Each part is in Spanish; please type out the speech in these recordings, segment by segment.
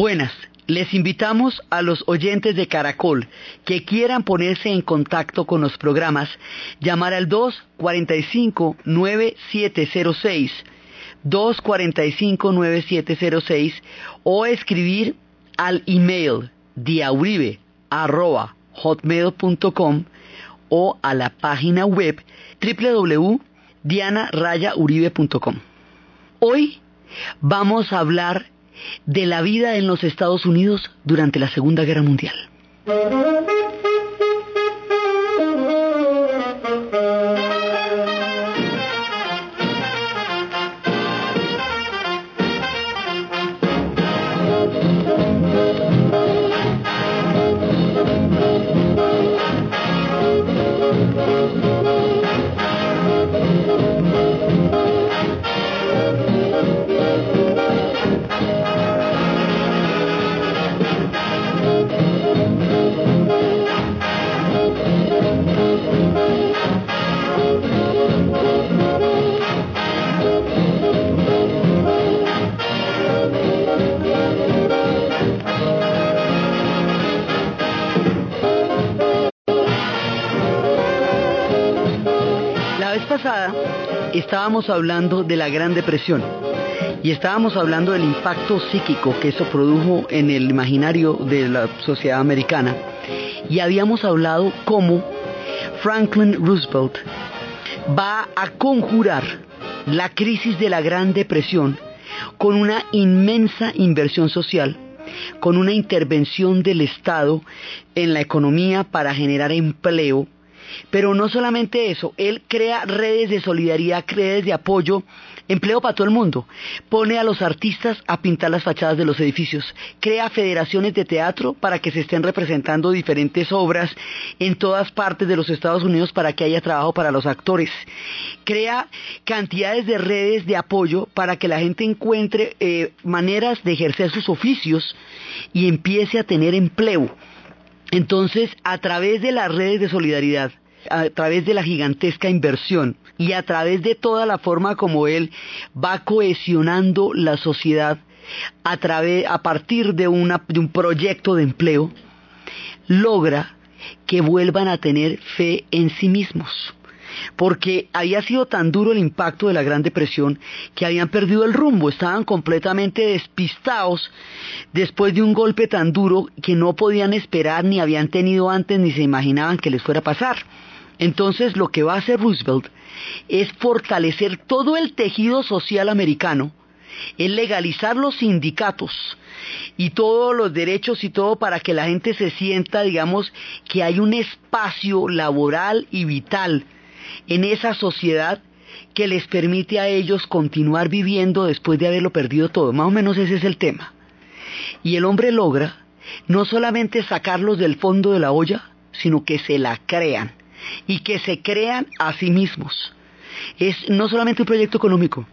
Buenas, les invitamos a los oyentes de Caracol que quieran ponerse en contacto con los programas, llamar al 245-9706, 245-9706 o escribir al email diauribe.hotmail.com o a la página web www.dianarayauribe.com. Hoy vamos a hablar de la vida en los Estados Unidos durante la Segunda Guerra Mundial. Estábamos hablando de la Gran Depresión y estábamos hablando del impacto psíquico que eso produjo en el imaginario de la sociedad americana y habíamos hablado cómo Franklin Roosevelt va a conjurar la crisis de la Gran Depresión con una inmensa inversión social, con una intervención del Estado en la economía para generar empleo, pero no solamente eso, él crea redes de solidaridad, redes de apoyo, empleo para todo el mundo, pone a los artistas a pintar las fachadas de los edificios, crea federaciones de teatro para que se estén representando diferentes obras en todas partes de los Estados Unidos para que haya trabajo para los actores, crea cantidades de redes de apoyo para que la gente encuentre eh, maneras de ejercer sus oficios y empiece a tener empleo. Entonces, a través de las redes de solidaridad, a través de la gigantesca inversión y a través de toda la forma como él va cohesionando la sociedad a, través, a partir de, de un proyecto de empleo, logra que vuelvan a tener fe en sí mismos. Porque había sido tan duro el impacto de la Gran Depresión que habían perdido el rumbo, estaban completamente despistados después de un golpe tan duro que no podían esperar ni habían tenido antes ni se imaginaban que les fuera a pasar. Entonces lo que va a hacer Roosevelt es fortalecer todo el tejido social americano, es legalizar los sindicatos y todos los derechos y todo para que la gente se sienta, digamos, que hay un espacio laboral y vital en esa sociedad que les permite a ellos continuar viviendo después de haberlo perdido todo. Más o menos ese es el tema. Y el hombre logra no solamente sacarlos del fondo de la olla, sino que se la crean y que se crean a sí mismos. Es no solamente un proyecto económico,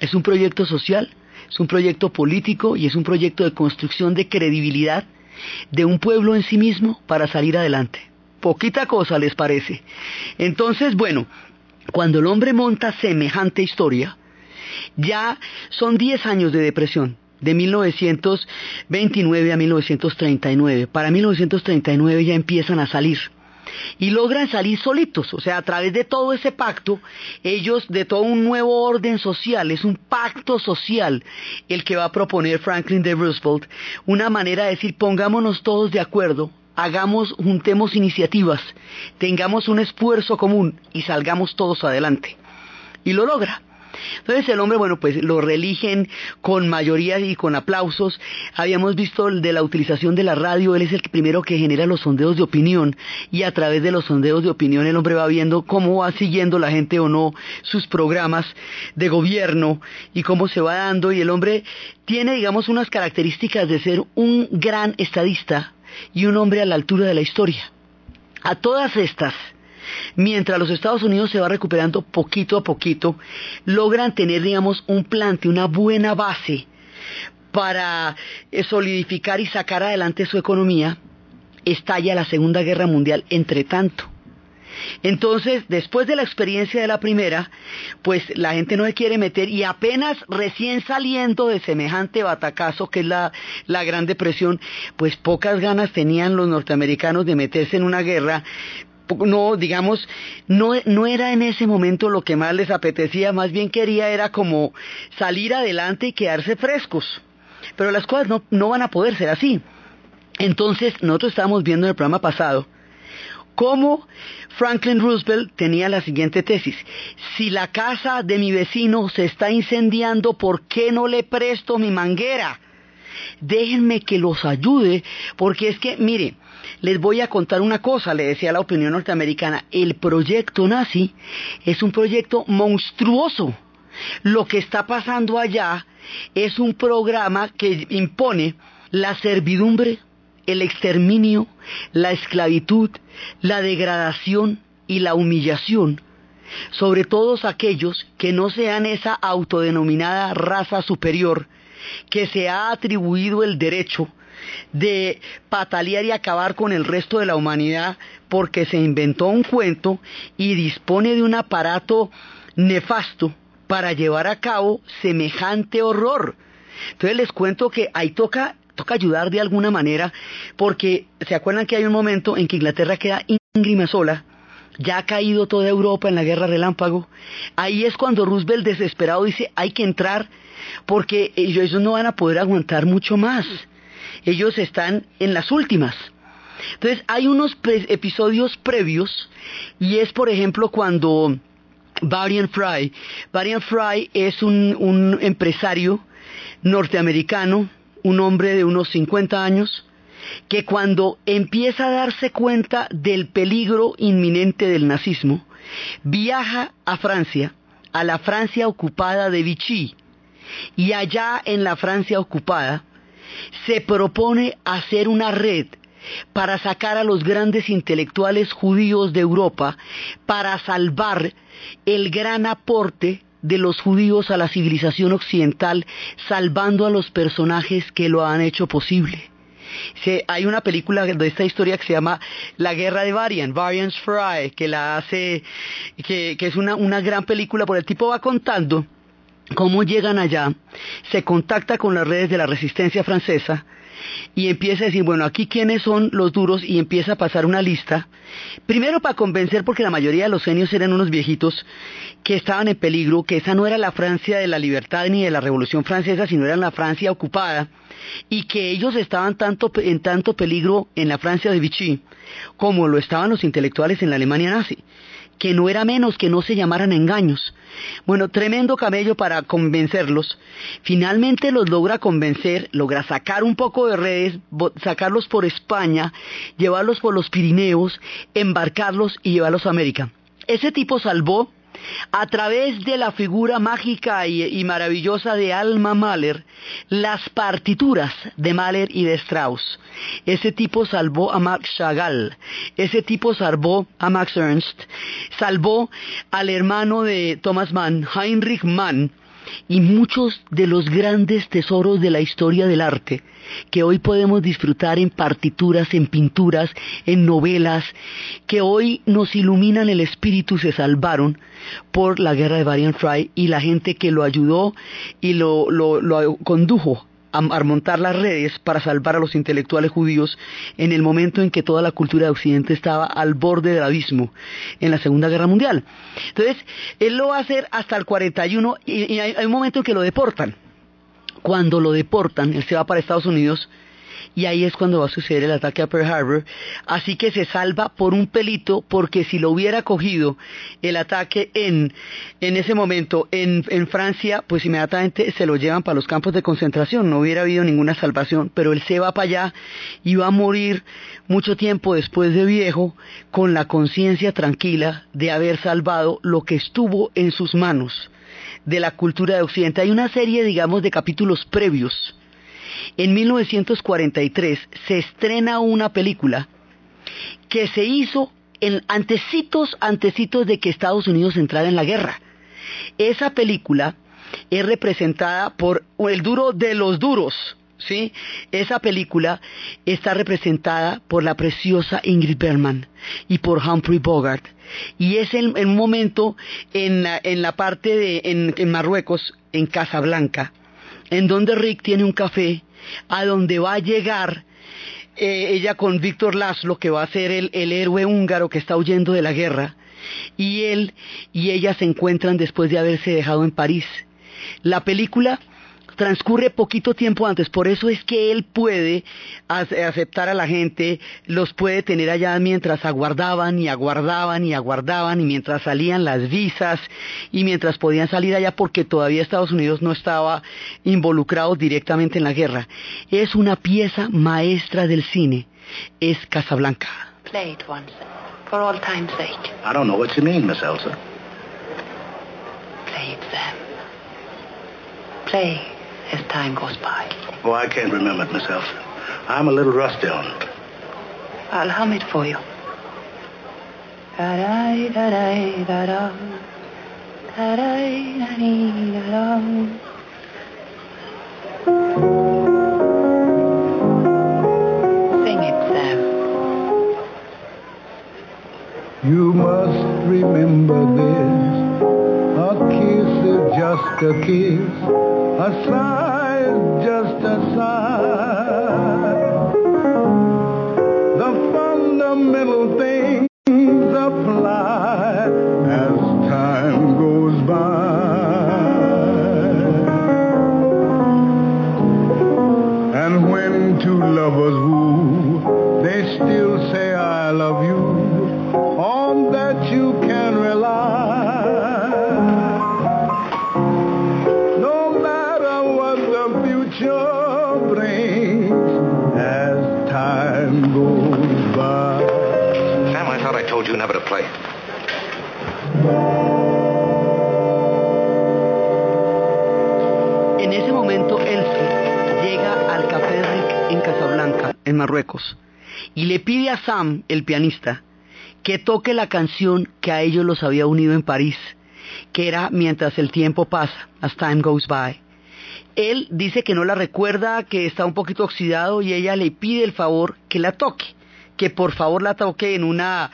es un proyecto social, es un proyecto político y es un proyecto de construcción de credibilidad de un pueblo en sí mismo para salir adelante. Poquita cosa les parece. Entonces, bueno, cuando el hombre monta semejante historia, ya son 10 años de depresión, de 1929 a 1939. Para 1939 ya empiezan a salir y logran salir solitos, o sea, a través de todo ese pacto, ellos, de todo un nuevo orden social, es un pacto social el que va a proponer Franklin D. Roosevelt, una manera de decir, pongámonos todos de acuerdo, hagamos, juntemos iniciativas, tengamos un esfuerzo común y salgamos todos adelante. Y lo logra. Entonces el hombre, bueno, pues lo religen con mayoría y con aplausos. Habíamos visto de la utilización de la radio, él es el primero que genera los sondeos de opinión y a través de los sondeos de opinión el hombre va viendo cómo va siguiendo la gente o no sus programas de gobierno y cómo se va dando y el hombre tiene, digamos, unas características de ser un gran estadista y un hombre a la altura de la historia. A todas estas, mientras los Estados Unidos se va recuperando poquito a poquito, logran tener, digamos, un plante, una buena base para eh, solidificar y sacar adelante su economía, estalla la Segunda Guerra Mundial entre tanto. Entonces, después de la experiencia de la primera, pues la gente no se quiere meter y apenas recién saliendo de semejante batacazo que es la, la Gran Depresión, pues pocas ganas tenían los norteamericanos de meterse en una guerra no, digamos, no, no era en ese momento lo que más les apetecía, más bien quería era como salir adelante y quedarse frescos. Pero las cosas no, no van a poder ser así. Entonces, nosotros estábamos viendo en el programa pasado cómo Franklin Roosevelt tenía la siguiente tesis. Si la casa de mi vecino se está incendiando, ¿por qué no le presto mi manguera? Déjenme que los ayude, porque es que, mire, les voy a contar una cosa, le decía la opinión norteamericana, el proyecto nazi es un proyecto monstruoso. Lo que está pasando allá es un programa que impone la servidumbre, el exterminio, la esclavitud, la degradación y la humillación sobre todos aquellos que no sean esa autodenominada raza superior que se ha atribuido el derecho de patalear y acabar con el resto de la humanidad porque se inventó un cuento y dispone de un aparato nefasto para llevar a cabo semejante horror. Entonces les cuento que ahí toca toca ayudar de alguna manera, porque se acuerdan que hay un momento en que Inglaterra queda íngrime sola, ya ha caído toda Europa en la guerra relámpago, ahí es cuando Roosevelt desesperado dice hay que entrar porque ellos no van a poder aguantar mucho más, ellos están en las últimas. Entonces hay unos episodios previos y es por ejemplo cuando Varian Fry, Varian Fry es un, un empresario norteamericano un hombre de unos 50 años, que cuando empieza a darse cuenta del peligro inminente del nazismo, viaja a Francia, a la Francia ocupada de Vichy, y allá en la Francia ocupada, se propone hacer una red para sacar a los grandes intelectuales judíos de Europa, para salvar el gran aporte de los judíos a la civilización occidental, salvando a los personajes que lo han hecho posible. hay una película de esta historia que se llama La Guerra de Varian, Varian's Fry, que la hace, que, es una, una gran película, por el tipo va contando cómo llegan allá, se contacta con las redes de la resistencia francesa, y empieza a decir, bueno, aquí quiénes son los duros y empieza a pasar una lista, primero para convencer porque la mayoría de los genios eran unos viejitos que estaban en peligro, que esa no era la Francia de la libertad ni de la Revolución Francesa, sino era la Francia ocupada, y que ellos estaban tanto, en tanto peligro en la Francia de Vichy como lo estaban los intelectuales en la Alemania nazi que no era menos que no se llamaran engaños. Bueno, tremendo camello para convencerlos. Finalmente los logra convencer, logra sacar un poco de redes, sacarlos por España, llevarlos por los Pirineos, embarcarlos y llevarlos a América. Ese tipo salvó a través de la figura mágica y, maravillosa de Alma Mahler, las partituras de Mahler y de Strauss. Ese tipo salvó a Max Chagall, ese tipo salvó a Max Ernst, salvó al hermano de Thomas Mann, Heinrich Mann, y muchos de los grandes tesoros de la historia del arte que hoy podemos disfrutar en partituras, en pinturas, en novelas, que hoy nos iluminan el espíritu, se salvaron por la guerra de Varian Fry y la gente que lo ayudó y lo, lo condujo a, montar las redes para salvar a los intelectuales judíos en el momento en que toda la cultura de Occidente estaba al borde del abismo en la Segunda Guerra Mundial. Entonces, él lo va a hacer hasta el 41 y, y hay un momento en que lo deportan. Cuando lo deportan, él se va para Estados Unidos y ahí es cuando va a suceder el ataque a Pearl Harbor. Así que se salva por un pelito, porque si lo hubiera cogido el ataque en, en ese momento en, en Francia, pues inmediatamente se lo llevan para los campos de concentración, no hubiera habido ninguna salvación, pero él se va para allá y va a morir mucho tiempo después de viejo con la conciencia tranquila de haber salvado lo que estuvo en sus manos de la cultura de Occidente. Hay una serie, digamos, de capítulos previos en 1943 se estrena una película que se hizo en antecitos, antecitos de que Estados Unidos entrara en la guerra. Esa película es representada por el duro de los duros, ¿sí? Esa película está representada por la preciosa Ingrid Bergman y por Humphrey Bogart. Y es en, un momento en la, en la parte de en Marruecos, en Casablanca, en donde Rick tiene un café a donde va a llegar eh, ella con Víctor Laszlo, que va a ser el, el héroe húngaro que está huyendo de la guerra, y él y ella se encuentran después de haberse dejado en París. La película transcurre poquito tiempo antes, por eso es que él puede aceptar a la gente, los puede tener allá mientras aguardaban y aguardaban y aguardaban y mientras salían las visas y mientras podían salir allá porque todavía Estados Unidos no estaba involucrado directamente en la guerra. Es una pieza maestra del cine, es Casablanca. Play it once, for all time's sake. I don't know what you mean, Miss Elsa. Play it, Sam. Play as time goes by. Oh, I can't remember it, Miss Elsa. I'm a little rusty on it. I'll hum it for you. Sing it, Sam. You must remember this. Just a kiss. A sigh is just a sigh. The fundamental things apply as time goes by. And when two lovers y le pide a Sam, el pianista, que toque la canción que a ellos los había unido en París, que era Mientras el tiempo pasa, As Time Goes By. Él dice que no la recuerda, que está un poquito oxidado y ella le pide el favor que la toque, que por favor la toque en una,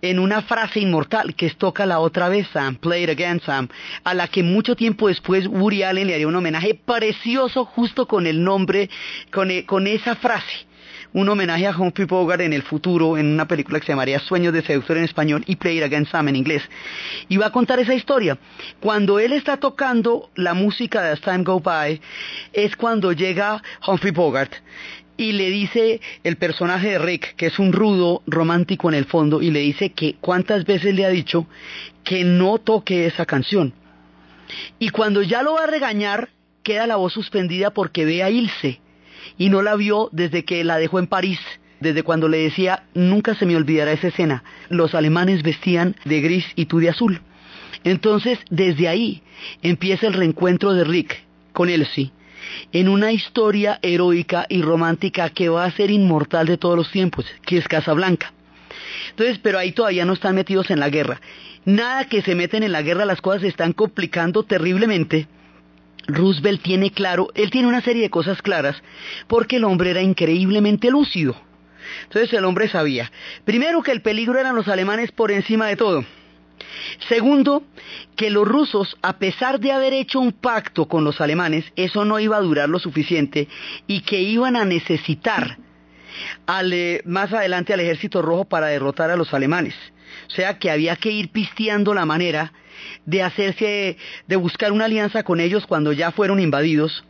en una frase inmortal, que es toca la otra vez, Sam, play it again, Sam, a la que mucho tiempo después Woody Allen le haría un homenaje precioso justo con el nombre, con, e- con esa frase un homenaje a Humphrey Bogart en el futuro en una película que se llamaría Sueños de Seductor en español y Play It Again Sam en inglés. Y va a contar esa historia. Cuando él está tocando la música de As Time Go By, es cuando llega Humphrey Bogart y le dice el personaje de Rick, que es un rudo romántico en el fondo, y le dice que cuántas veces le ha dicho que no toque esa canción. Y cuando ya lo va a regañar, queda la voz suspendida porque ve a Ilse y no la vio desde que la dejó en París, desde cuando le decía, nunca se me olvidará esa escena, los alemanes vestían de gris y tú de azul. Entonces, desde ahí empieza el reencuentro de Rick con Elsie, en una historia heroica y romántica que va a ser inmortal de todos los tiempos, que es Casablanca. Entonces, pero ahí todavía no están metidos en la guerra. Nada que se meten en la guerra, las cosas se están complicando terriblemente. Roosevelt tiene claro, él tiene una serie de cosas claras, porque el hombre era increíblemente lúcido. Entonces el hombre sabía, primero que el peligro eran los alemanes por encima de todo. Segundo, que los rusos, a pesar de haber hecho un pacto con los alemanes, eso no iba a durar lo suficiente y que iban a necesitar eh, más adelante al ejército rojo para derrotar a los alemanes. O sea que había que ir pisteando la manera de hacerse, de buscar una alianza con ellos cuando ya fueron invadidos.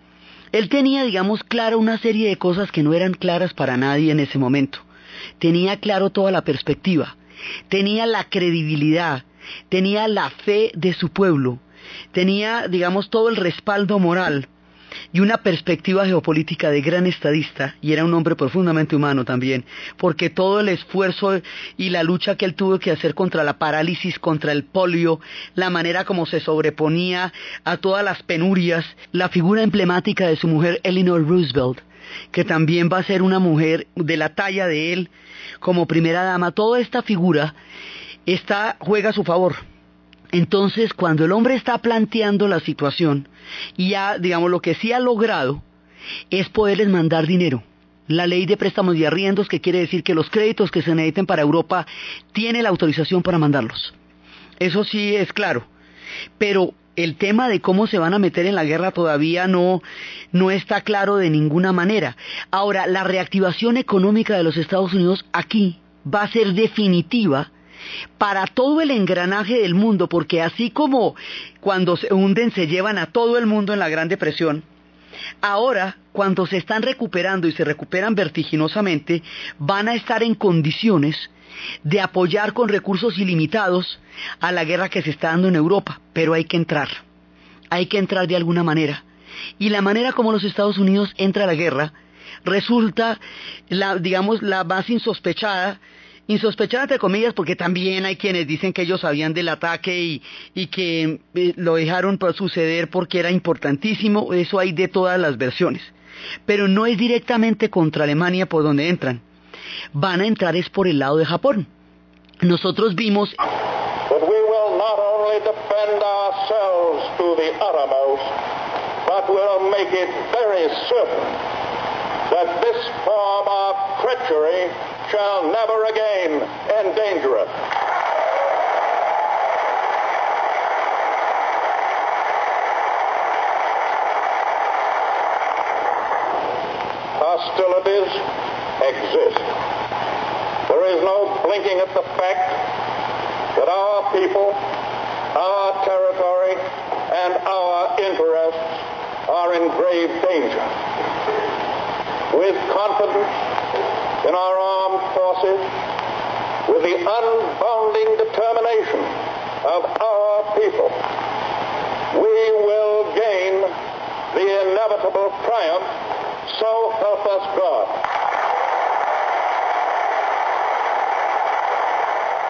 Él tenía, digamos, claro una serie de cosas que no eran claras para nadie en ese momento. Tenía claro toda la perspectiva, tenía la credibilidad, tenía la fe de su pueblo, tenía, digamos, todo el respaldo moral y una perspectiva geopolítica de gran estadista, y era un hombre profundamente humano también, porque todo el esfuerzo y la lucha que él tuvo que hacer contra la parálisis, contra el polio, la manera como se sobreponía a todas las penurias, la figura emblemática de su mujer Eleanor Roosevelt, que también va a ser una mujer de la talla de él como primera dama, toda esta figura está, juega a su favor. Entonces, cuando el hombre está planteando la situación ya, digamos, lo que sí ha logrado es poderles mandar dinero. La ley de préstamos y arriendos, que quiere decir que los créditos que se necesiten para Europa tiene la autorización para mandarlos. Eso sí es claro. Pero el tema de cómo se van a meter en la guerra todavía no, no está claro de ninguna manera. Ahora, la reactivación económica de los Estados Unidos aquí va a ser definitiva para todo el engranaje del mundo, porque así como cuando se hunden se llevan a todo el mundo en la Gran Depresión, ahora cuando se están recuperando y se recuperan vertiginosamente, van a estar en condiciones de apoyar con recursos ilimitados a la guerra que se está dando en Europa, pero hay que entrar, hay que entrar de alguna manera. Y la manera como los Estados Unidos entra a la guerra resulta, la, digamos, la más insospechada insospechada entre comillas porque también hay quienes dicen que ellos sabían del ataque y, y que eh, lo dejaron suceder porque era importantísimo, eso hay de todas las versiones. Pero no es directamente contra Alemania por donde entran. Van a entrar es por el lado de Japón. Nosotros vimos that this form of treachery shall never again endanger us. Hostilities exist. There is no blinking at the fact that our people, our territory, and our interests are in grave danger. With confidence in our forces, with the unbounding determination of our people, we will gain the inevitable triumph, so help us God.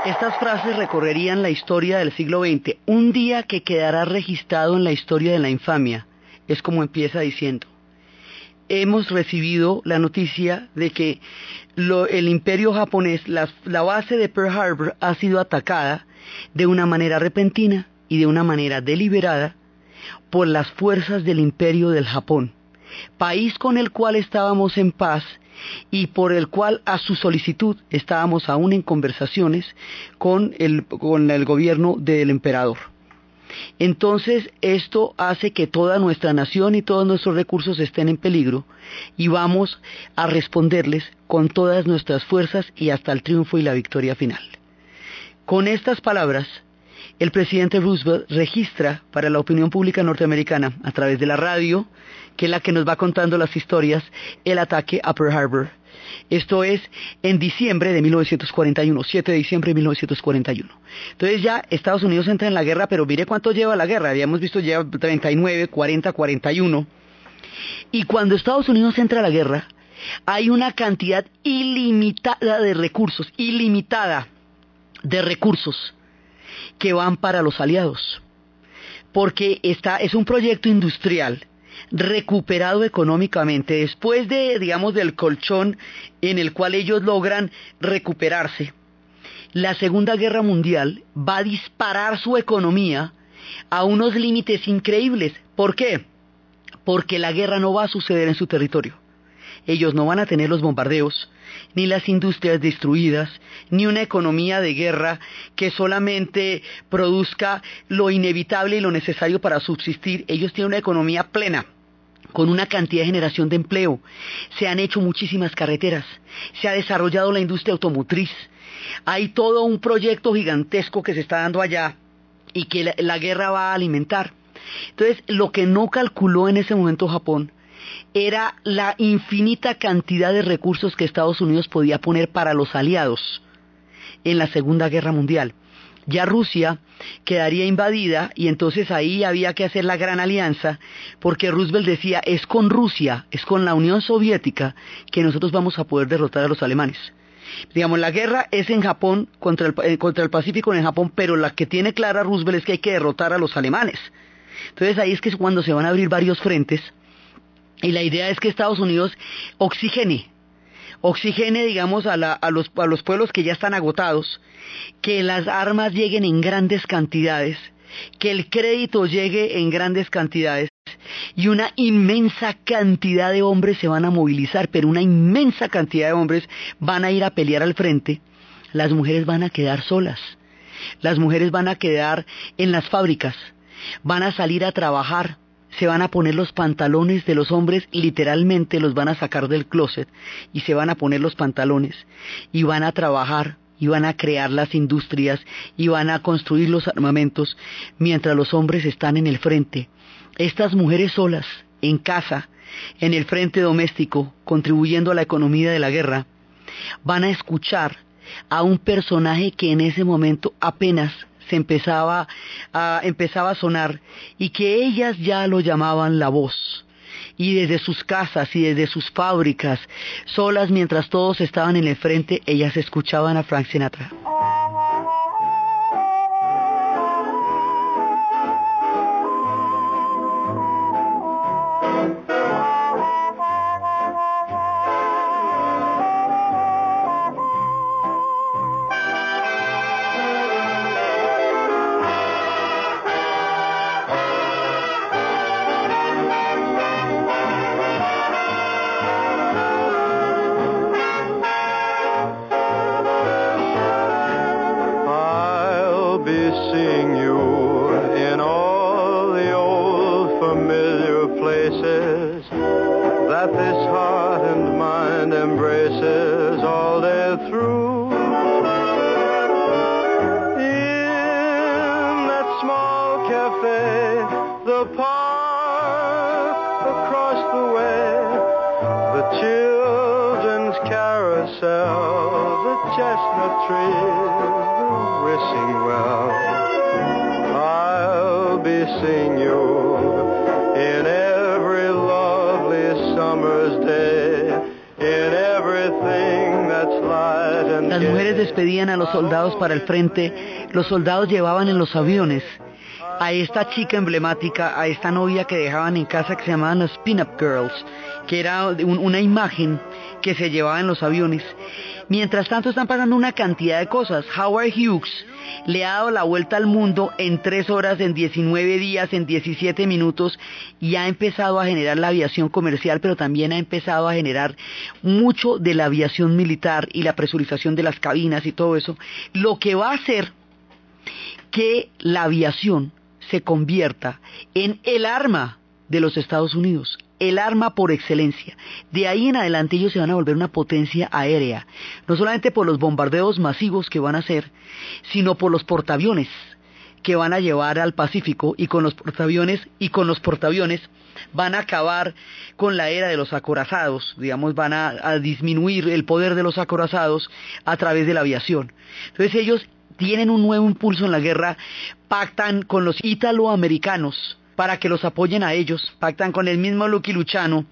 Estas frases recorrerían la historia del siglo XX. Un día que quedará registrado en la historia de la infamia. Es como empieza diciendo. Hemos recibido la noticia de que el imperio japonés, la, la base de Pearl Harbor, ha sido atacada de una manera repentina y de una manera deliberada por las fuerzas del imperio del Japón, país con el cual estábamos en paz y por el cual a su solicitud estábamos aún en conversaciones con el, con el gobierno del emperador. Entonces esto hace que toda nuestra nación y todos nuestros recursos estén en peligro y vamos a responderles con todas nuestras fuerzas y hasta el triunfo y la victoria final. Con estas palabras, el presidente Roosevelt registra para la opinión pública norteamericana a través de la radio, que es la que nos va contando las historias, el ataque a Pearl Harbor. Esto es en diciembre de 1941, 7 de diciembre de 1941. Entonces ya Estados Unidos entra en la guerra, pero mire cuánto lleva la guerra. Habíamos visto lleva 39, 40, 41. Y cuando Estados Unidos entra a la guerra, hay una cantidad ilimitada de recursos, ilimitada de recursos que van para los aliados. Porque esta es un proyecto industrial recuperado económicamente después de, digamos, del colchón en el cual ellos logran recuperarse. La Segunda Guerra Mundial va a disparar su economía a unos límites increíbles. ¿Por qué? Porque la guerra no va a suceder en su territorio. Ellos no van a tener los bombardeos, ni las industrias destruidas, ni una economía de guerra que solamente produzca lo inevitable y lo necesario para subsistir. Ellos tienen una economía plena con una cantidad de generación de empleo. Se han hecho muchísimas carreteras, se ha desarrollado la industria automotriz. Hay todo un proyecto gigantesco que se está dando allá y que la, guerra va a alimentar. Entonces, lo que no calculó en ese momento Japón era la infinita cantidad de recursos que Estados Unidos podía poner para los aliados en la Segunda Guerra Mundial. Ya Rusia quedaría invadida y entonces ahí había que hacer la gran alianza porque Roosevelt decía es con Rusia, es con la Unión Soviética que nosotros vamos a poder derrotar a los alemanes. Digamos, la guerra es en Japón, contra el, eh, contra el Pacífico en Japón, pero la que tiene clara Roosevelt es que hay que derrotar a los alemanes. Entonces ahí es que es cuando se van a abrir varios frentes y la idea es que Estados Unidos oxigene, oxigene, digamos, a, a los pueblos que ya están agotados, que las armas lleguen en grandes cantidades, que el crédito llegue en grandes cantidades, y una inmensa cantidad de hombres se van a movilizar, pero una inmensa cantidad de hombres van a ir a pelear al frente, las mujeres van a quedar solas. Las mujeres van a quedar en las fábricas, van a salir a trabajar, se van a poner los pantalones de los hombres, literalmente los van a sacar del closet y se van a poner los pantalones y van a trabajar y van a crear las industrias y van a construir los armamentos mientras los hombres están en el frente. Estas mujeres solas, en casa, en el frente doméstico, contribuyendo a la economía de la guerra, van a escuchar a un personaje que en ese momento apenas se empezaba a, empezaba a sonar y que ellas ya lo llamaban la voz. Y desde sus casas y desde sus fábricas, solas mientras todos estaban en el frente, ellas escuchaban a Frank Sinatra. Gay. despedían a los soldados para el frente, los soldados llevaban en los aviones a esta chica emblemática, a esta novia que dejaban en casa que se llamaban las Pin-Up Girls, que era un- una imagen que se llevaba en los aviones. Mientras tanto están pasando una cantidad de cosas. Howard Hughes le ha dado la vuelta al mundo en 3 horas, en 19 días, en 17 minutos y ha empezado a generar la aviación comercial, pero también ha empezado a generar mucho de la aviación militar y la presurización de las cabinas y todo eso, lo que va a hacer que la aviación se convierta en el arma de los Estados Unidos, el arma por excelencia. De ahí en adelante ellos se van a volver una potencia aérea, no solamente por los bombardeos masivos que van a hacer, sino por los portaaviones que van a llevar al Pacífico y con los portaaviones y con los portaaviones van a acabar con la era de los acorazados, digamos, van a, disminuir el poder de los acorazados a través de la aviación. Entonces ellos tienen un nuevo impulso en la guerra, pactan con los italoamericanos para que los apoyen a ellos, pactan con el mismo Lucky Luchano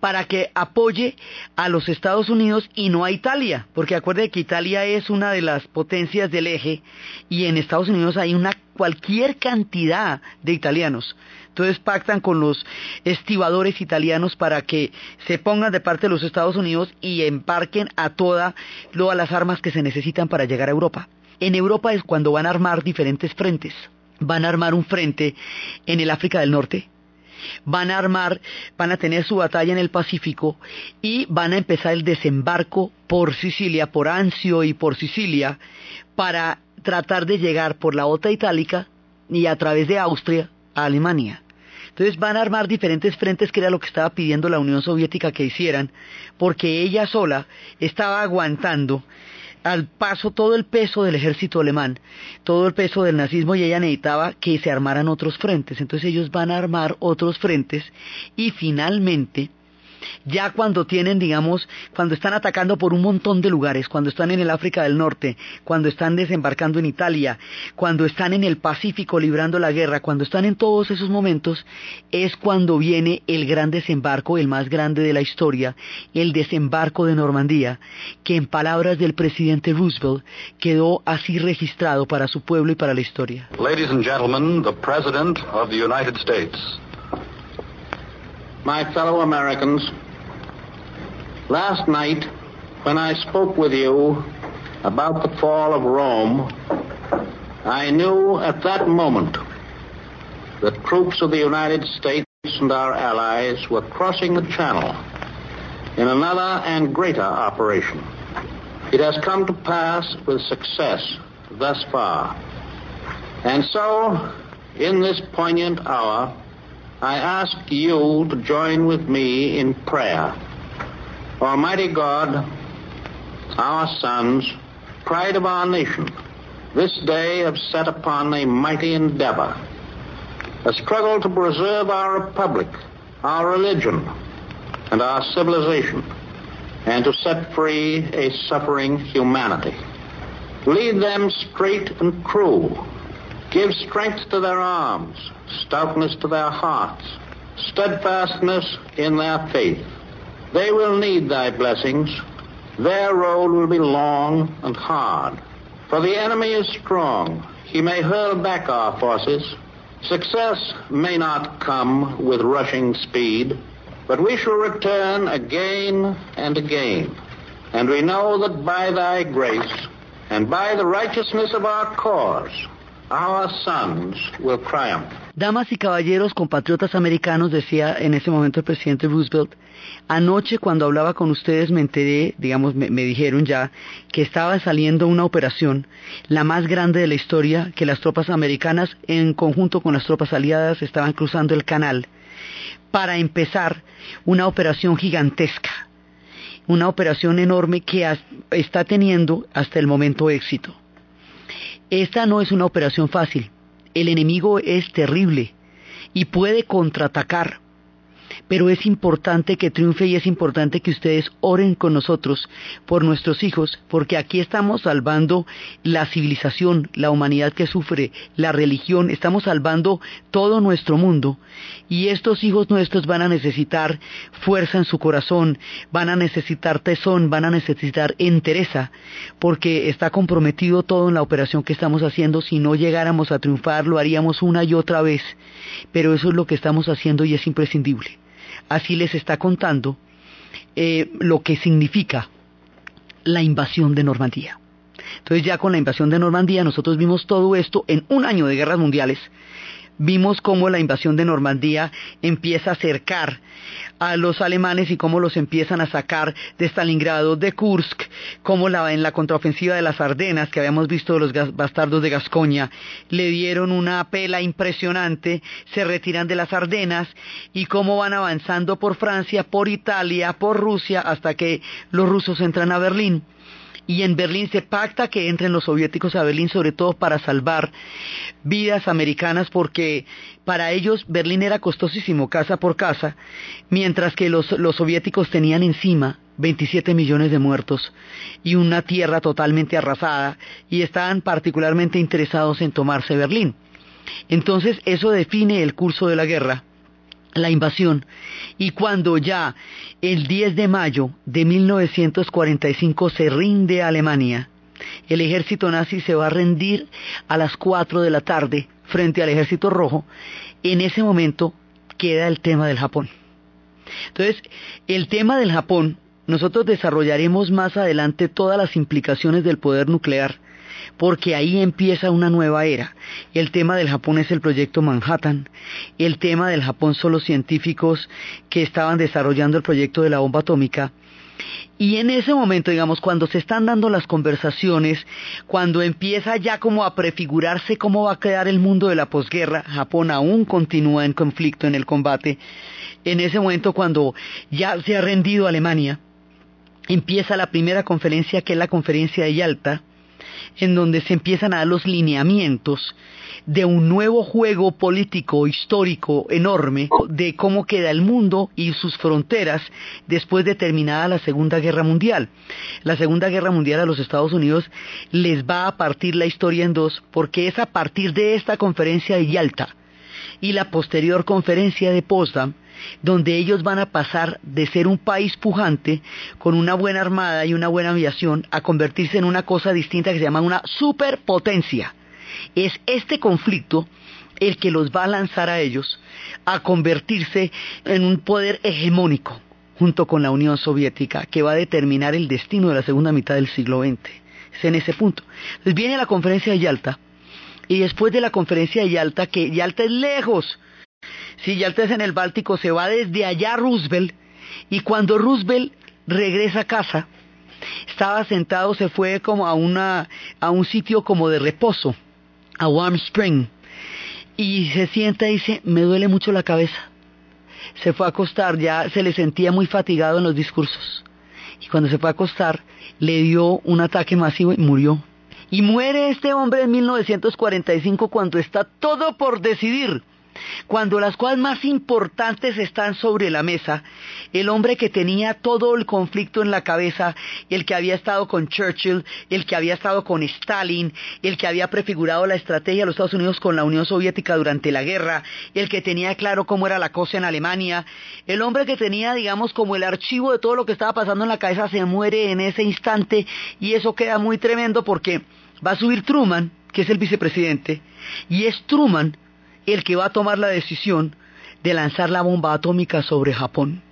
para que apoye a los Estados Unidos y no a Italia, porque acuerde que Italia es una de las potencias del eje y en Estados Unidos hay una cualquier cantidad de italianos. Entonces pactan con los estibadores italianos para que se pongan de parte de los Estados Unidos y embarquen a todas las armas que se necesitan para llegar a Europa. En Europa es cuando van a armar diferentes frentes. Van a armar un frente en el África del Norte, van a armar, van a tener su batalla en el Pacífico y van a empezar el desembarco por Sicilia, por Anzio y por Sicilia, para tratar de llegar por la Ota Itálica y a través de Austria a Alemania. Entonces van a armar diferentes frentes, que era lo que estaba pidiendo la Unión Soviética que hicieran, porque ella sola estaba aguantando al paso todo el peso del ejército alemán, todo el peso del nazismo y ella necesitaba que se armaran otros frentes. Entonces ellos van a armar otros frentes y finalmente, ya cuando tienen, digamos, cuando están atacando por un montón de lugares, cuando están en el África del Norte, cuando están desembarcando en Italia, cuando están en el Pacífico librando la guerra, cuando están en todos esos momentos, es cuando viene el gran desembarco, el más grande de la historia, el desembarco de Normandía, que en palabras del presidente Roosevelt quedó así registrado para su pueblo y para la historia. Ladies and gentlemen, the President of the United States. My fellow Americans, last night when I spoke with you about the fall of Rome, I knew at that moment that troops of the United States and our allies were crossing the Channel in another and greater operation. It has come to pass with success thus far. And so, in this poignant hour, I ask you to join with me in prayer. Almighty God, our sons, pride of our nation, this day have set upon a mighty endeavor, a struggle to preserve our republic, our religion, and our civilization, and to set free a suffering humanity. Lead them straight and true. Give strength to their arms, stoutness to their hearts, steadfastness in their faith. They will need thy blessings. Their road will be long and hard. For the enemy is strong. He may hurl back our forces. Success may not come with rushing speed, but we shall return again and again. And we know that by thy grace and by the righteousness of our cause, Damas y caballeros, compatriotas americanos, decía en ese momento el presidente Roosevelt, anoche cuando hablaba con ustedes me enteré, digamos, me, dijeron ya que estaba saliendo una operación, la más grande de la historia, que las tropas americanas en conjunto con las tropas aliadas estaban cruzando el canal para empezar una operación gigantesca, una operación enorme que está teniendo hasta el momento éxito. Esta no es una operación fácil. El enemigo es terrible y puede contraatacar. Pero es importante que triunfe y es importante que ustedes oren con nosotros por nuestros hijos, porque aquí estamos salvando la civilización, la humanidad que sufre, la religión, estamos salvando todo nuestro mundo. Y estos hijos nuestros van a necesitar fuerza en su corazón, van a necesitar tesón, van a necesitar entereza, porque está comprometido todo en la operación que estamos haciendo. Si no llegáramos a triunfar, lo haríamos una y otra vez. Pero eso es lo que estamos haciendo y es imprescindible así les está contando eh, lo que significa la invasión de Normandía. Entonces ya con la invasión de Normandía nosotros vimos todo esto en un año de guerras mundiales. Vimos cómo la invasión de Normandía empieza a acercar a los alemanes y cómo los empiezan a sacar de Stalingrado, de Kursk, cómo la, en la contraofensiva de las Ardenas, que habíamos visto de los bastardos de Gascoña, le dieron una pela impresionante, se retiran de las Ardenas y cómo van avanzando por Francia, por Italia, por Rusia, hasta que los rusos entran a Berlín y en Berlín se pacta que entren los soviéticos a Berlín sobre todo para salvar vidas americanas porque para ellos Berlín era costosísimo casa por casa, mientras que los, los soviéticos tenían encima 27 millones de muertos y una tierra totalmente arrasada y estaban particularmente interesados en tomarse Berlín. Entonces eso define el curso de la guerra la invasión. Y cuando ya el 10 de mayo de 1945 se rinde Alemania, el ejército nazi se va a rendir a las 4 de la tarde frente al ejército rojo, en ese momento queda el tema del Japón. Entonces, el tema del Japón, nosotros desarrollaremos más adelante todas las implicaciones del poder nuclear, porque ahí empieza una nueva era. El tema del Japón es el proyecto Manhattan, el tema del Japón son los científicos que estaban desarrollando el proyecto de la bomba atómica, y en ese momento, digamos, cuando se están dando las conversaciones, cuando empieza ya como a prefigurarse cómo va a quedar el mundo de la posguerra, Japón aún continúa en conflicto, en el combate, en ese momento cuando ya se ha rendido Alemania, empieza la primera conferencia que es la conferencia de Yalta, en donde se empiezan a dar los lineamientos de un nuevo juego político histórico enorme de cómo queda el mundo y sus fronteras después de terminada la Segunda Guerra Mundial. La Segunda Guerra Mundial a los Estados Unidos les va a partir la historia en dos porque es a partir de esta conferencia de Yalta y la posterior conferencia de Potsdam donde ellos van a pasar de ser un país pujante con una buena armada y una buena aviación a convertirse en una cosa distinta que se llama una superpotencia. Es este conflicto el que los va a lanzar a ellos a convertirse en un poder hegemónico junto con la Unión Soviética que va a determinar el destino de la segunda mitad del siglo XX. Es en ese punto. Viene la conferencia de Yalta y después de la conferencia de Yalta, que Yalta es lejos Sí, ya entonces en el Báltico se va desde allá Roosevelt y cuando Roosevelt regresa a casa, estaba sentado, se fue como a, una, a un sitio como de reposo, a Warm Spring, y se sienta y dice, me duele mucho la cabeza. Se fue a acostar, ya se le sentía muy fatigado en los discursos. Y cuando se fue a acostar, le dio un ataque masivo y murió. Y muere este hombre en 1945 cuando está todo por decidir. Cuando las cosas más importantes están sobre la mesa, el hombre que tenía todo el conflicto en la cabeza, el que había estado con Churchill, el que había estado con Stalin, el que había prefigurado la estrategia de los Estados Unidos con la Unión Soviética durante la guerra, el que tenía claro cómo era la cosa en Alemania, el hombre que tenía, digamos, como el archivo de todo lo que estaba pasando en la cabeza se muere en ese instante y eso queda muy tremendo porque va a subir Truman, que es el vicepresidente, y es Truman el que va a tomar la decisión de lanzar la bomba atómica sobre Japón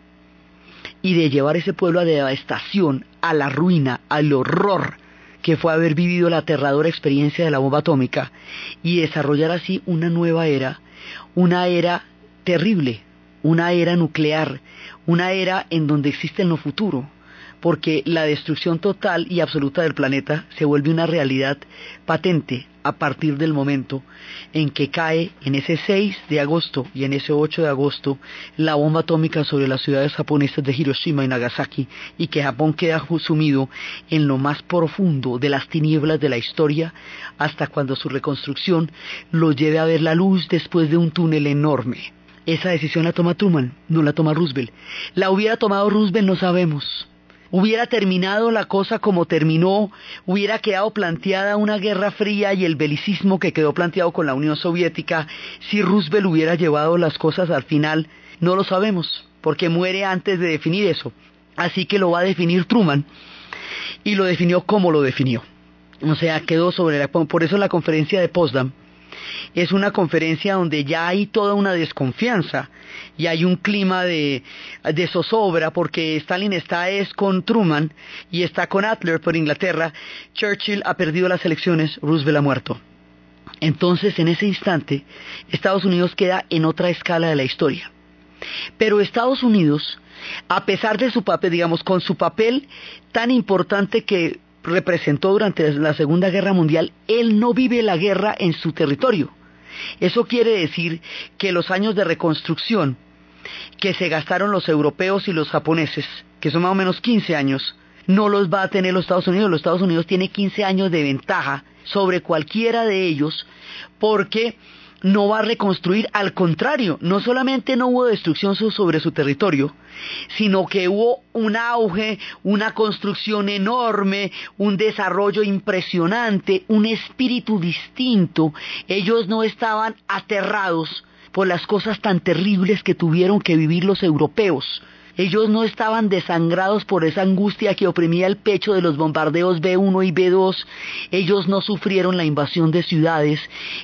y de llevar ese pueblo a la devastación, a la ruina, al horror que fue haber vivido la aterradora experiencia de la bomba atómica y desarrollar así una nueva era, una era terrible, una era nuclear, una era en donde existe en lo futuro, porque la destrucción total y absoluta del planeta se vuelve una realidad patente a partir del momento en que cae en ese 6 de agosto y en ese 8 de agosto la bomba atómica sobre las ciudades japonesas de Hiroshima y Nagasaki y que Japón queda sumido en lo más profundo de las tinieblas de la historia hasta cuando su reconstrucción lo lleve a ver la luz después de un túnel enorme. Esa decisión la toma Truman, no la toma Roosevelt. ¿La hubiera tomado Roosevelt? No sabemos hubiera terminado la cosa como terminó, hubiera quedado planteada una guerra fría y el belicismo que quedó planteado con la Unión Soviética, si Roosevelt hubiera llevado las cosas al final, no lo sabemos, porque muere antes de definir eso. Así que lo va a definir Truman y lo definió como lo definió. O sea, quedó sobre la... Por eso la conferencia de Potsdam es una conferencia donde ya hay toda una desconfianza y hay un clima de, de zozobra porque Stalin está es con Truman y está con Adler por Inglaterra, Churchill ha perdido las elecciones, Roosevelt ha muerto. Entonces, en ese instante, Estados Unidos queda en otra escala de la historia. Pero Estados Unidos, a pesar de su papel, digamos, con su papel tan importante que representó durante la Segunda Guerra Mundial, él no vive la guerra en su territorio. Eso quiere decir que los años de reconstrucción que se gastaron los europeos y los japoneses, que son más o menos 15 años, no los va a tener los Estados Unidos. Los Estados Unidos tiene 15 años de ventaja sobre cualquiera de ellos porque no va a reconstruir, al contrario, no solamente no hubo destrucción sobre su territorio, sino que hubo un auge, una construcción enorme, un desarrollo impresionante, un espíritu distinto. Ellos no estaban aterrados por las cosas tan terribles que tuvieron que vivir los europeos ellos no estaban desangrados por esa angustia que oprimía el pecho de los bombardeos B1 y B2. Ellos no sufrieron la invasión de ciudades.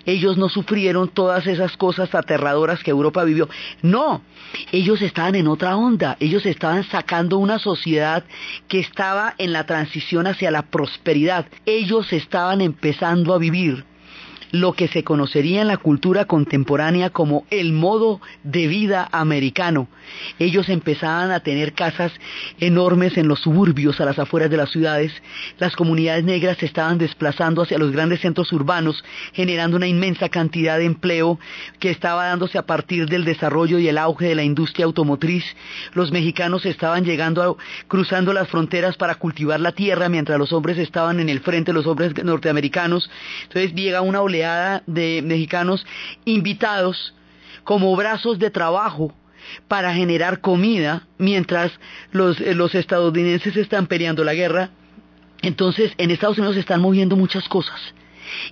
Ellos no sufrieron todas esas cosas aterradoras que Europa vivió. No, ellos estaban en otra onda. Ellos estaban sacando una sociedad que estaba en la transición hacia la prosperidad. Ellos estaban empezando a vivir lo que se conocería en la cultura contemporánea como el modo de vida americano. Ellos empezaban a tener casas enormes en los suburbios, a las afueras de las ciudades. Las comunidades negras se estaban desplazando hacia los grandes centros urbanos, generando una inmensa cantidad de empleo que estaba dándose a partir del desarrollo y el auge de la industria automotriz. Los mexicanos estaban llegando, cruzando las fronteras para cultivar la tierra, mientras los hombres estaban en el frente, los hombres norteamericanos. Entonces llega una oleada de mexicanos invitados como brazos de trabajo para generar comida mientras los, eh, los estadounidenses están peleando la guerra. Entonces en Estados Unidos se están moviendo muchas cosas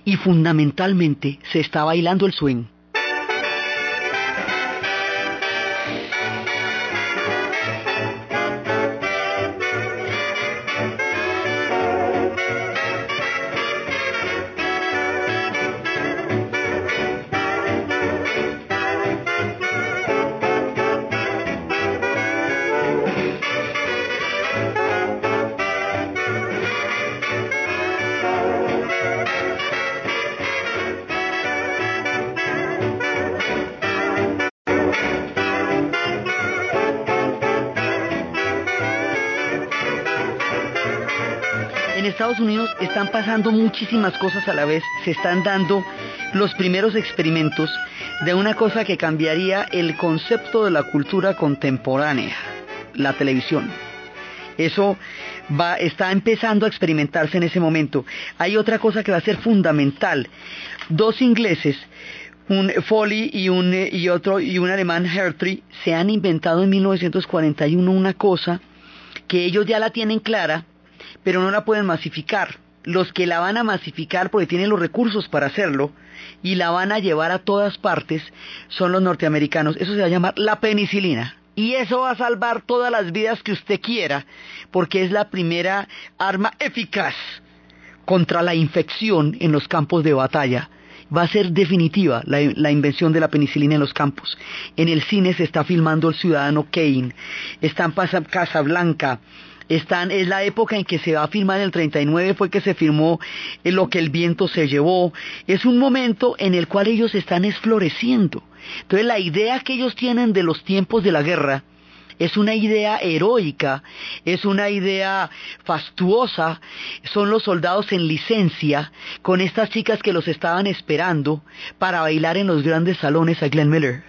y fundamentalmente se está bailando el swing. Pasando muchísimas cosas a la vez, se están dando los primeros experimentos de una cosa que cambiaría el concepto de la cultura contemporánea, la televisión. Eso va, está empezando a experimentarse en ese momento. Hay otra cosa que va a ser fundamental. Dos ingleses, un Foley y un y otro y un alemán Hertree, se han inventado en 1941 una cosa que ellos ya la tienen clara, pero no la pueden masificar. Los que la van a masificar porque tienen los recursos para hacerlo y la van a llevar a todas partes son los norteamericanos. Eso se va a llamar la penicilina. Y eso va a salvar todas las vidas que usted quiera, porque es la primera arma eficaz contra la infección en los campos de batalla. Va a ser definitiva la, la, invención de la penicilina en los campos. En el cine se está filmando El Ciudadano Kane, está en Casablanca, es la época en que se va a filmar en el 39 fue que se firmó lo que el viento se llevó. Es un momento en el cual ellos están esfloreciendo. Entonces la idea que ellos tienen de los tiempos de la guerra es una idea heroica, es una idea fastuosa, son los soldados en licencia con estas chicas que los estaban esperando para bailar en los grandes salones a Glenn Miller.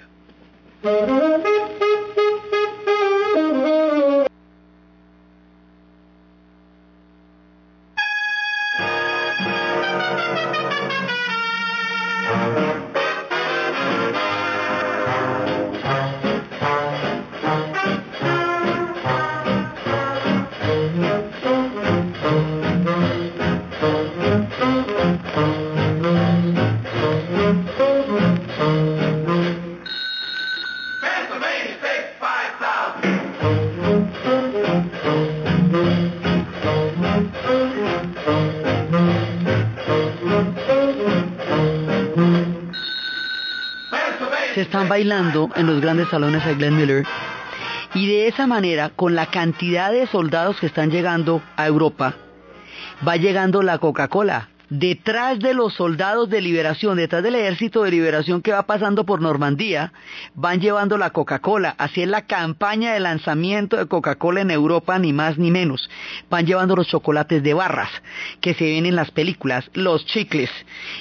Bailando en los grandes salones de Glenn Miller y de esa manera, con la cantidad de soldados que están llegando a Europa, va llegando la Coca-Cola. Detrás de los soldados de liberación, detrás del ejército de liberación que va pasando por Normandía, van llevando la Coca-Cola. Así es la campaña de lanzamiento de Coca-Cola en Europa, ni más ni menos. Van llevando los chocolates de barras que se ven en las películas, los chicles,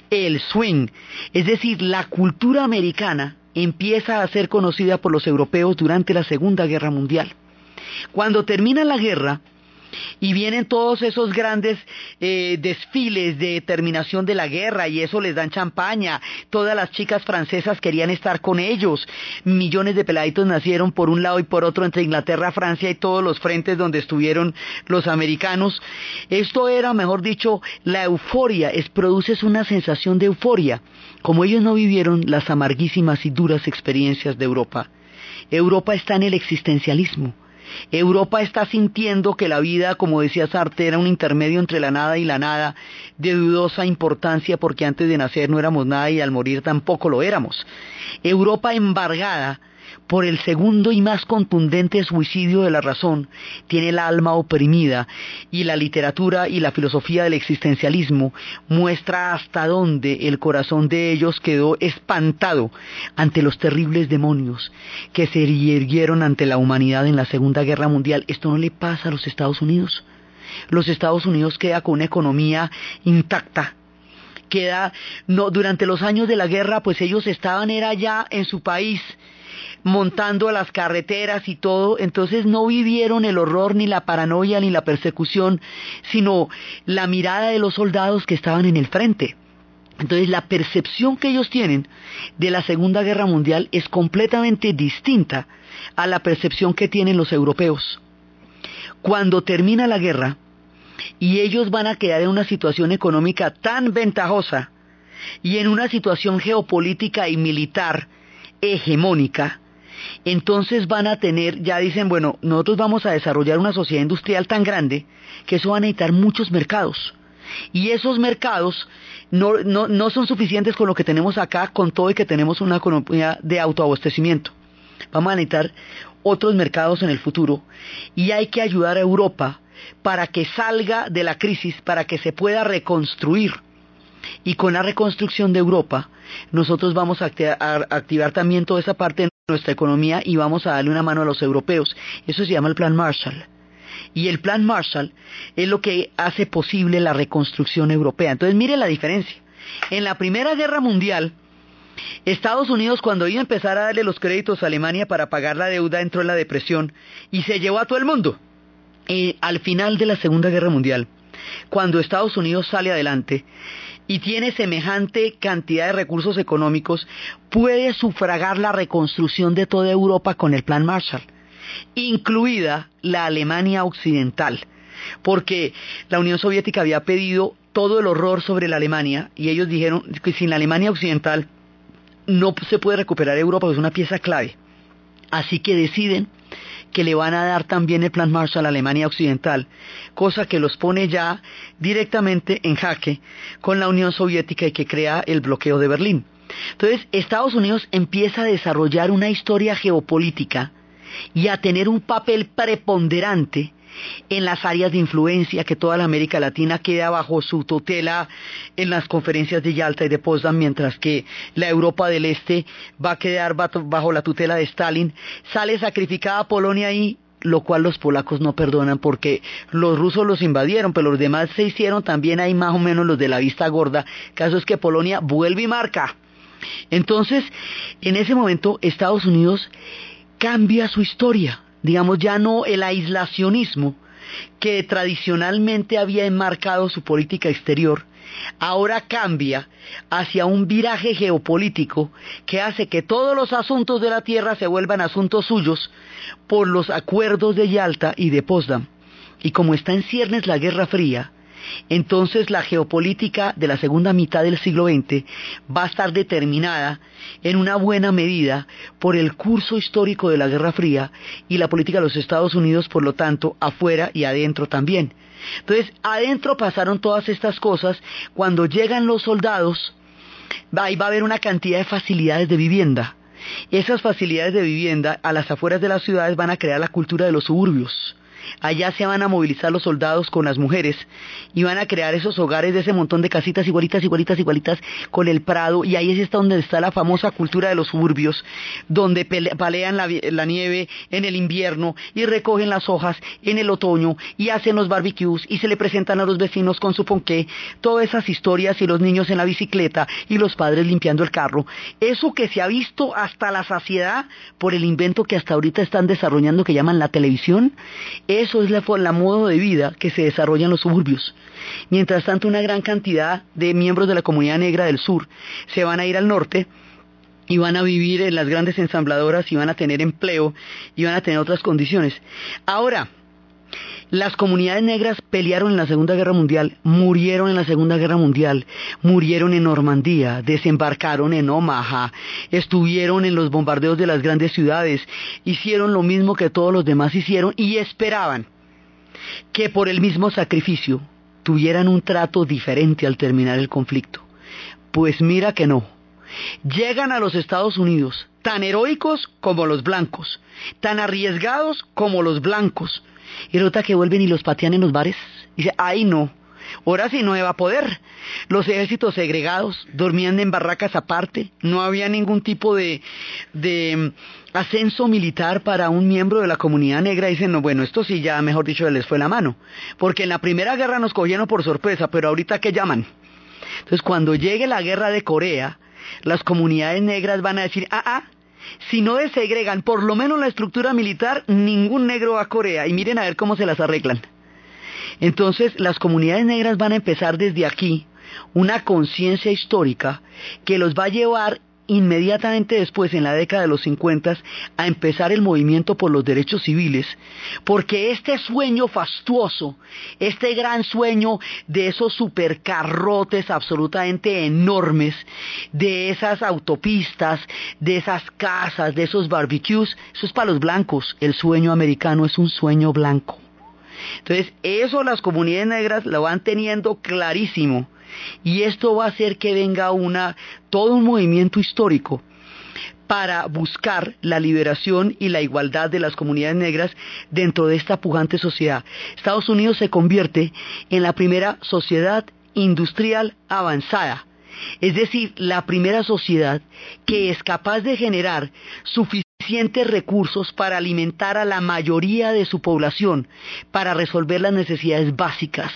el swing. Es decir, la cultura americana empieza a ser conocida por los europeos durante la Segunda Guerra Mundial. Cuando termina la guerra, y vienen todos esos grandes eh, desfiles de terminación de la guerra y eso les dan champaña. Todas las chicas francesas querían estar con ellos. Millones de peladitos nacieron por un lado y por otro entre Inglaterra, Francia y todos los frentes donde estuvieron los americanos. Esto era, mejor dicho, la euforia. Es produces una sensación de euforia como ellos no vivieron las amarguísimas y duras experiencias de Europa, Europa está en el existencialismo. Europa está sintiendo que la vida, como decía Sartre, era un intermedio entre la nada y la nada, de dudosa importancia porque antes de nacer no éramos nada y al morir tampoco lo éramos. Europa embargada por el segundo y más contundente suicidio de la razón, tiene el alma oprimida y la literatura y la filosofía del existencialismo muestra hasta dónde el corazón de ellos quedó espantado ante los terribles demonios que se erguieron ante la humanidad en la Segunda Guerra Mundial. Esto no le pasa a los Estados Unidos. Los Estados Unidos queda con una economía intacta, queda no durante los años de la guerra pues ellos estaban era ya en su país montando a las carreteras y todo, entonces no vivieron el horror ni la paranoia ni la persecución, sino la mirada de los soldados que estaban en el frente. Entonces la percepción que ellos tienen de la Segunda Guerra Mundial es completamente distinta a la percepción que tienen los europeos. Cuando termina la guerra y ellos van a quedar en una situación económica tan ventajosa y en una situación geopolítica y militar hegemónica, entonces van a tener, ya dicen, bueno, nosotros vamos a desarrollar una sociedad industrial tan grande que eso va a necesitar muchos mercados. Y esos mercados no, no, no son suficientes con lo que tenemos acá, con todo y que tenemos una economía de autoabastecimiento. Vamos a necesitar otros mercados en el futuro y hay que ayudar a Europa para que salga de la crisis, para que se pueda reconstruir. Y con la reconstrucción de Europa, nosotros vamos a activar, también toda esa parte nuestra economía y vamos a darle una mano a los europeos. Eso se llama el Plan Marshall. Y el plan Marshall es lo que hace posible la reconstrucción europea. Entonces mire la diferencia. En la Primera Guerra Mundial, Estados Unidos cuando iba a empezar a darle los créditos a Alemania para pagar la deuda entró en la depresión y se llevó a todo el mundo. Y al final de la Segunda Guerra Mundial, cuando Estados Unidos sale adelante y tiene semejante cantidad de recursos económicos, puede sufragar la reconstrucción de toda Europa con el Plan Marshall, incluida la Alemania Occidental, porque la Unión Soviética había pedido todo el horror sobre la Alemania y ellos dijeron que sin la Alemania Occidental no se puede recuperar Europa, es una pieza clave. Así que deciden que le van a dar también el plan Marshall a Alemania Occidental, cosa que los pone ya directamente en jaque con la Unión Soviética y que crea el bloqueo de Berlín. Entonces, Estados Unidos empieza a desarrollar una historia geopolítica y a tener un papel preponderante en las áreas de influencia que toda la América Latina queda bajo su tutela en las conferencias de Yalta y de Potsdam, mientras que la Europa del Este va a quedar bajo la tutela de Stalin. Sale sacrificada Polonia ahí lo cual los polacos no perdonan porque los rusos los invadieron, pero los demás se hicieron también ahí más o menos los de la vista gorda. caso es que Polonia vuelve y marca. Entonces, en ese momento, Estados Unidos cambia su historia digamos ya no el aislacionismo que tradicionalmente había enmarcado su política exterior, ahora cambia hacia un viraje geopolítico que hace que todos los asuntos de la Tierra se vuelvan asuntos suyos por los acuerdos de Yalta y de Potsdam. Y como está en ciernes la Guerra Fría, entonces la geopolítica de la segunda mitad del siglo XX va a estar determinada en una buena medida por el curso histórico de la Guerra Fría y la política de los Estados Unidos, por lo tanto, afuera y adentro también. Entonces, adentro pasaron todas estas cosas. Cuando llegan los soldados, ahí va a haber una cantidad de facilidades de vivienda. Esas facilidades de vivienda a las afueras de las ciudades van a crear la cultura de los suburbios Allá se van a movilizar los soldados con las mujeres y van a crear esos hogares de ese montón de casitas igualitas, igualitas, igualitas con el prado y ahí es donde está la famosa cultura de los suburbios, donde palean la, nieve en el invierno y recogen las hojas en el otoño y hacen los barbecues y se le presentan a los vecinos con su ponqué, todas esas historias y los niños en la bicicleta y los padres limpiando el carro. Eso que se ha visto hasta la saciedad por el invento que hasta ahorita están desarrollando que llaman la televisión, eso es la, la modo de vida que se desarrolla en los suburbios. Mientras tanto, una gran cantidad de miembros de la comunidad negra del sur se van a ir al norte y van a vivir en las grandes ensambladoras y van a tener empleo y van a tener otras condiciones. Ahora, las comunidades negras pelearon en la Segunda Guerra Mundial, murieron en la Segunda Guerra Mundial, murieron en Normandía, desembarcaron en Omaha, estuvieron en los bombardeos de las grandes ciudades, hicieron lo mismo que todos los demás hicieron y esperaban que por el mismo sacrificio tuvieran un trato diferente al terminar el conflicto. Pues mira que no. Llegan a los Estados Unidos tan heroicos como los blancos, tan arriesgados como los blancos, y resulta que vuelven y los patean en los bares. Y dice, ay no, ahora sí no iba a poder. Los ejércitos segregados dormían en barracas aparte, no había ningún tipo de, mm, ascenso militar para un miembro de la comunidad negra. Dicen, no, bueno, esto sí ya, mejor dicho, les fue la mano. Porque en la primera guerra nos cogieron por sorpresa, pero ahorita ¿qué llaman? Entonces, cuando llegue la guerra de Corea, las comunidades negras van a decir, ah, ah, si no desegregan por lo menos la estructura militar, ningún negro va a Corea. Y miren a ver cómo se las arreglan. Entonces, las comunidades negras van a empezar desde aquí una conciencia histórica que los va a llevar inmediatamente después, en la década de los 50, a empezar el movimiento por los derechos civiles, porque este sueño fastuoso, este gran sueño de esos supercarrotes absolutamente enormes, de esas autopistas, de esas casas, de esos barbecues, eso es para los blancos, el sueño americano es un sueño blanco. Entonces, eso las comunidades negras lo van teniendo clarísimo y esto va a hacer que venga una, todo un movimiento histórico para buscar la liberación y la igualdad de las comunidades negras dentro de esta pujante sociedad. Estados Unidos se convierte en la primera sociedad industrial avanzada, es decir, la primera sociedad que es capaz de generar suficiente suficientes recursos para alimentar a la mayoría de su población, para resolver las necesidades básicas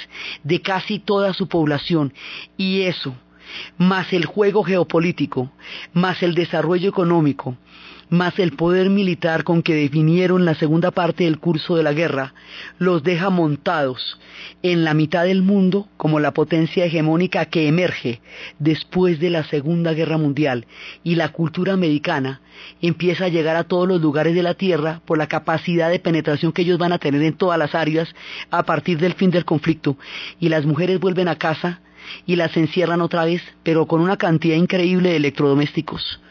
de casi toda su población. Y eso, más el juego geopolítico, más el desarrollo económico, más el poder militar con que definieron la segunda parte del curso de la guerra, los deja montados en la mitad del mundo como la potencia hegemónica que emerge después de la Segunda Guerra Mundial. Y la cultura americana empieza a llegar a todos los lugares de la Tierra por la capacidad de penetración que ellos van a tener en todas las áreas a partir del fin del conflicto. Y las mujeres vuelven a casa y las encierran otra vez, pero con una cantidad increíble de electrodomésticos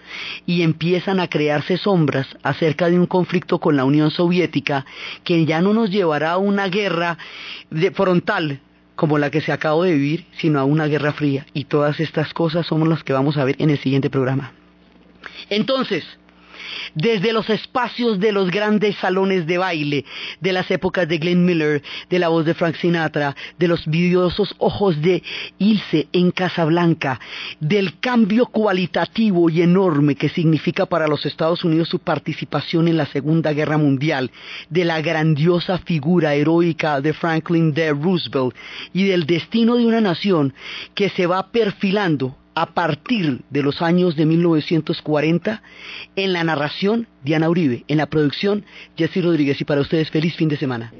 y empiezan a crearse sombras acerca de un conflicto con la Unión Soviética que ya no nos llevará a una guerra frontal como la que se acabó de vivir, sino a una guerra fría. Y todas estas cosas somos las que vamos a ver en el siguiente programa. Entonces, desde los espacios de los grandes salones de baile, de las épocas de Glenn Miller, de la voz de Frank Sinatra, de los vidiosos ojos de Ilse en Casablanca, del cambio cualitativo y enorme que significa para los Estados Unidos su participación en la Segunda Guerra Mundial, de la grandiosa figura heroica de Franklin D. Roosevelt y del destino de una nación que se va perfilando a partir de los años de 1940 en la narración Diana Uribe, en la producción Jesse Rodríguez y para ustedes feliz fin de semana.